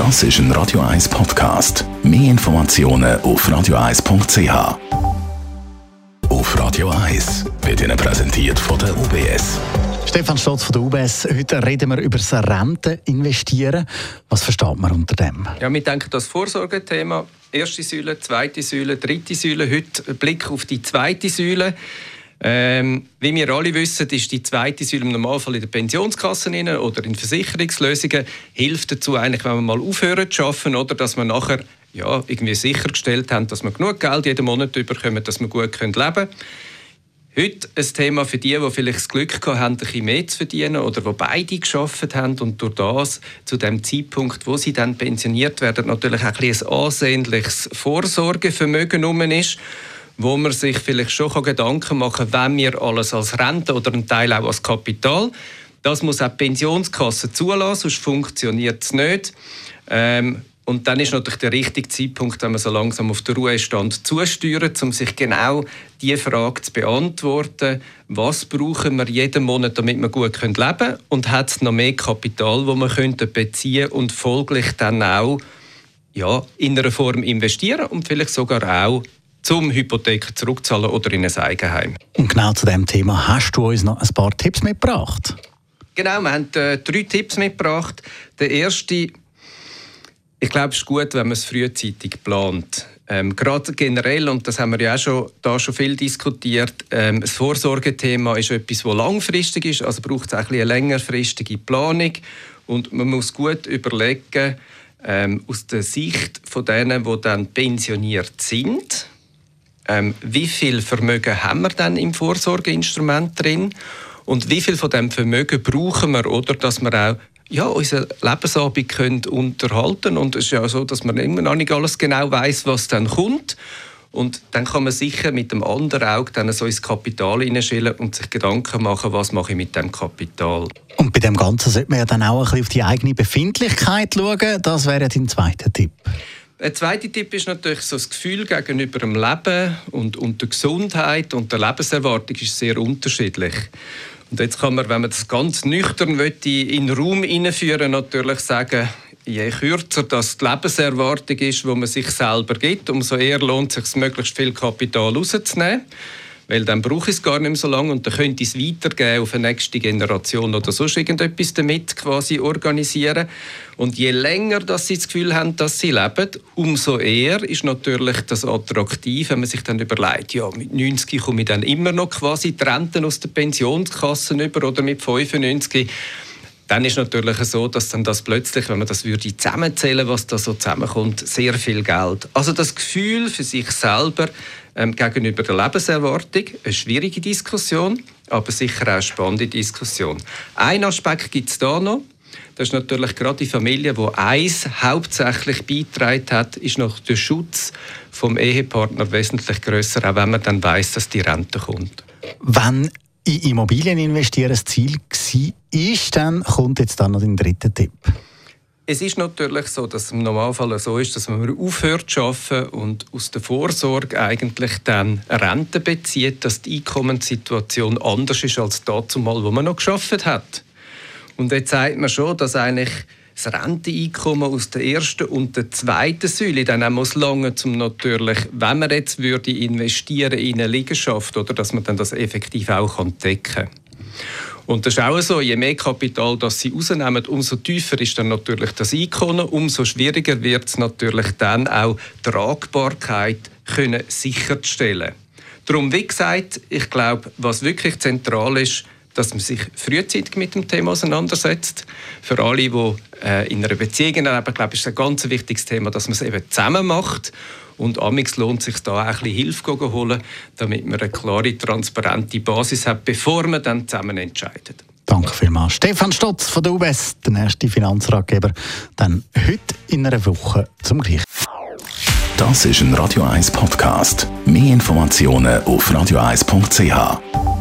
Das ist ein Radio 1 Podcast. Mehr Informationen auf radio1.ch. Auf Radio 1 wird Ihnen präsentiert von der UBS. Stefan Stotz von der UBS. Heute reden wir über das Rente investieren. Was versteht man unter dem? Ja, wir denken das Vorsorgethema. Erste Säule, zweite Säule, dritte Säule. Heute ein Blick auf die zweite Säule. Ähm, wie wir alle wissen, ist die zweite Säule im Normalfall in der Pensionskasse oder in Versicherungslösungen. Hilft dazu eigentlich, wenn man mal aufhören zu arbeiten oder dass man nachher ja, irgendwie sichergestellt haben, dass man genug Geld jeden Monat bekommen, dass man gut leben können. Heute ein Thema für die, die vielleicht das Glück haben, ein bisschen mehr zu verdienen oder die beide geschafft haben und durch das zu dem Zeitpunkt, wo sie dann pensioniert werden, natürlich auch ein, ein ansehnliches Vorsorgevermögen ist wo man sich vielleicht schon Gedanken machen kann, wenn wir alles als Rente oder ein Teil auch als Kapital. Das muss auch die Pensionskasse zulassen, sonst funktioniert es nicht. Ähm, und dann ist natürlich der richtige Zeitpunkt, wenn man so langsam auf den Ruhestand zusteuert, um sich genau die Frage zu beantworten, was brauchen wir jeden Monat, damit wir gut leben können und hat es noch mehr Kapital, das könnte beziehen und folglich dann auch ja, in einer Form investieren und vielleicht sogar auch zum Hypotheken zurückzahlen oder in ein Eigenheim. Und genau zu dem Thema hast du uns noch ein paar Tipps mitgebracht. Genau, wir haben äh, drei Tipps mitgebracht. Der erste, ich glaube, es ist gut, wenn man es frühzeitig plant. Ähm, gerade generell, und das haben wir ja auch schon, da schon viel diskutiert, ähm, das Vorsorgethema ist etwas, das langfristig ist, also braucht es auch ein eine längerfristige Planung. Und man muss gut überlegen, ähm, aus der Sicht von denen, die dann pensioniert sind, ähm, wie viel Vermögen haben wir dann im Vorsorgeinstrument drin und wie viel von dem Vermögen brauchen wir, oder dass wir auch ja, unseren Lebensabend können unterhalten und es ist ja so, dass man immer noch nicht alles genau weiß, was dann kommt. Und dann kann man sicher mit dem anderen Auge dann so ins Kapital hineinschillen und sich Gedanken machen, was mache ich mit dem Kapital. Und bei dem Ganzen sollte man ja dann auch ein bisschen auf die eigene Befindlichkeit schauen. Das wäre dein zweiter Tipp. Ein zweiter Tipp ist natürlich so das Gefühl gegenüber dem Leben und, und der Gesundheit und der Lebenserwartung ist sehr unterschiedlich. Und jetzt kann man, wenn man das ganz nüchtern möchte, in den Raum hineinführen, natürlich sagen, je kürzer das die Lebenserwartung ist, wo man sich selber gibt, umso eher lohnt es sich, möglichst viel Kapital rauszunehmen weil dann brauche ich es gar nicht mehr so lange und dann könnte ich es weitergeben auf eine nächste Generation oder sonst irgendetwas damit quasi organisieren. Und je länger dass sie das Gefühl haben, dass sie leben, umso eher ist natürlich das attraktiv, wenn man sich dann überlegt, ja, mit 90 komme ich dann immer noch quasi die Renten aus der Pensionskasse über oder mit 95 dann ist natürlich so, dass dann das plötzlich, wenn man das würde zusammenzählen, was da so zusammenkommt, sehr viel Geld. Also das Gefühl für sich selber ähm, gegenüber der Lebenserwartung, eine schwierige Diskussion, aber sicher auch eine spannende Diskussion. Ein Aspekt gibt es da noch. Das ist natürlich gerade die Familie, wo eins hauptsächlich beitragen hat, ist noch der Schutz vom Ehepartner wesentlich größer, auch wenn man dann weiß, dass die Rente kommt. Wenn in Immobilien investieren das Ziel war, dann kommt jetzt dann noch der dritte Tipp. Es ist natürlich so, dass es im Normalfall so ist, dass man aufhört zu arbeiten und aus der Vorsorge eigentlich dann Rente bezieht, dass die Einkommenssituation anders ist als dazu mal, wo man noch geschafft hat. Und jetzt sagt man schon, dass eigentlich das Renteneinkommen aus der ersten und der zweiten Säule dann auch muss lange zum natürlich, wenn man jetzt würde investieren in eine Liegenschaft oder dass man dann das effektiv auch kann. Und das ist auch so, je mehr Kapital das sie rausnehmen, umso tiefer ist dann natürlich das Einkommen, umso schwieriger wird es natürlich dann auch Tragbarkeit können sicherzustellen. Darum, wie gesagt, ich glaube, was wirklich zentral ist, dass man sich frühzeitig mit dem Thema auseinandersetzt. Für alle, die äh, in einer Beziehung leben, glaube ich, ist ein ganz wichtiges Thema, dass man es eben zusammen macht. Und amix lohnt es sich da auch ein bisschen Hilfe zu holen, damit man eine klare, transparente Basis hat, bevor man dann zusammen entscheidet. Danke vielmals. Stefan Stotz von der UBS, der erste Finanzratgeber, dann heute in einer Woche zum gleichen. Das ist ein Radio 1 Podcast. Mehr Informationen auf radio1.ch.